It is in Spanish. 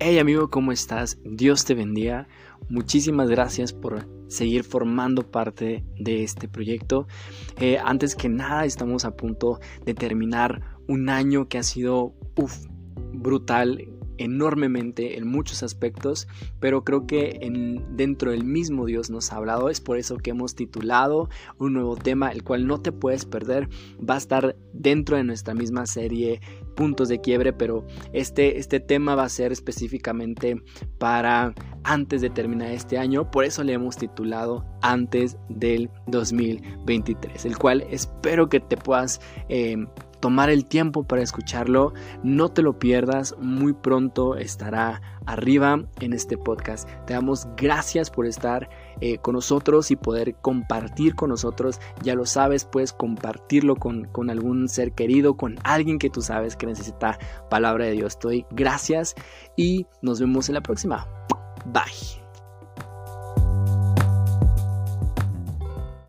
Hey amigo, ¿cómo estás? Dios te bendiga. Muchísimas gracias por seguir formando parte de este proyecto. Eh, antes que nada, estamos a punto de terminar un año que ha sido brutal enormemente en muchos aspectos, pero creo que en, dentro del mismo Dios nos ha hablado. Es por eso que hemos titulado un nuevo tema, el cual no te puedes perder. Va a estar dentro de nuestra misma serie puntos de quiebre, pero este, este tema va a ser específicamente para antes de terminar este año. Por eso le hemos titulado antes del 2023, el cual espero que te puedas... Eh, tomar el tiempo para escucharlo. No te lo pierdas, muy pronto estará arriba en este podcast. Te damos gracias por estar eh, con nosotros y poder compartir con nosotros. Ya lo sabes, puedes compartirlo con, con algún ser querido, con alguien que tú sabes que necesita palabra de Dios. Estoy gracias y nos vemos en la próxima. Bye.